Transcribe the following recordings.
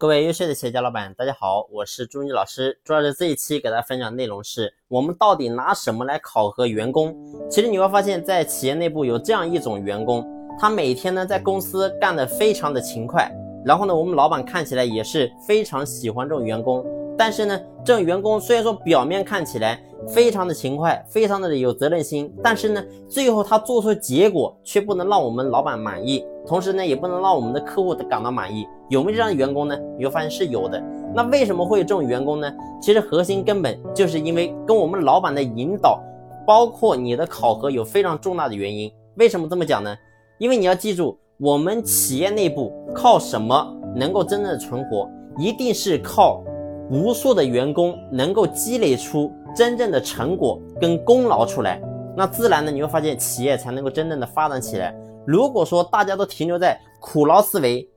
各位优秀的企业家老板，大家好，我是朱妮老师。朱老师这一期给大家分享内容是我们到底拿什么来考核员工？其实你会发现在企业内部有这样一种员工，他每天呢在公司干的非常的勤快，然后呢我们老板看起来也是非常喜欢这种员工。但是呢，这种员工虽然说表面看起来非常的勤快，非常的有责任心，但是呢，最后他做出结果却不能让我们老板满意，同时呢，也不能让我们的客户感到满意。有没有这样的员工呢？你会发现是有的。那为什么会有这种员工呢？其实核心根本就是因为跟我们老板的引导，包括你的考核有非常重大的原因。为什么这么讲呢？因为你要记住，我们企业内部靠什么能够真正的存活，一定是靠。无数的员工能够积累出真正的成果跟功劳出来，那自然呢，你会发现企业才能够真正的发展起来。如果说大家都停留在苦劳思维，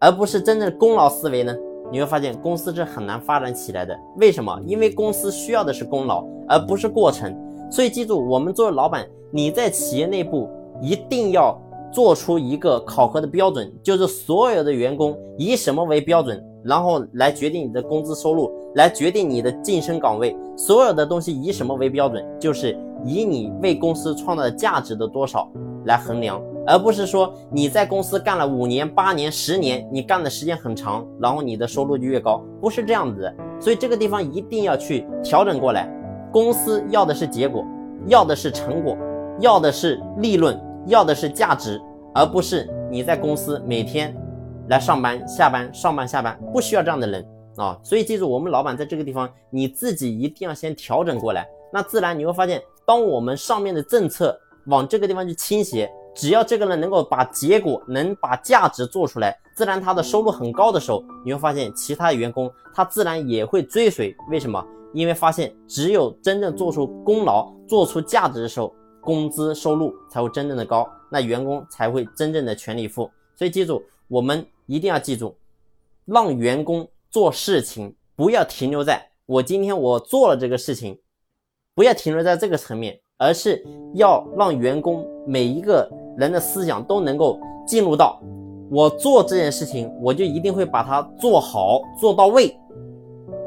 而不是真正的功劳思维呢，你会发现公司是很难发展起来的。为什么？因为公司需要的是功劳，而不是过程。所以记住，我们作为老板，你在企业内部一定要做出一个考核的标准，就是所有的员工以什么为标准。然后来决定你的工资收入，来决定你的晋升岗位，所有的东西以什么为标准？就是以你为公司创造的价值的多少来衡量，而不是说你在公司干了五年、八年、十年，你干的时间很长，然后你的收入就越高，不是这样子的。所以这个地方一定要去调整过来。公司要的是结果，要的是成果，要的是利润，要的是价值，而不是你在公司每天。来上班、下班、上班、下班，不需要这样的人啊！所以记住，我们老板在这个地方，你自己一定要先调整过来。那自然你会发现，当我们上面的政策往这个地方去倾斜，只要这个人能够把结果、能把价值做出来，自然他的收入很高的时候，你会发现其他的员工他自然也会追随。为什么？因为发现只有真正做出功劳、做出价值的时候，工资收入才会真正的高，那员工才会真正的全力以赴。所以记住。我们一定要记住，让员工做事情不要停留在我今天我做了这个事情，不要停留在这个层面，而是要让员工每一个人的思想都能够进入到我做这件事情，我就一定会把它做好做到位。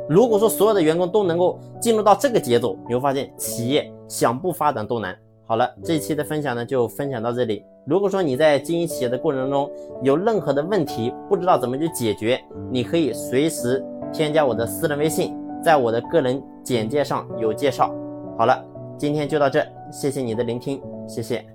如果说所有的员工都能够进入到这个节奏，你会发现企业想不发展都难。好了，这一期的分享呢就分享到这里。如果说你在经营企业的过程中有任何的问题，不知道怎么去解决，你可以随时添加我的私人微信，在我的个人简介上有介绍。好了，今天就到这，谢谢你的聆听，谢谢。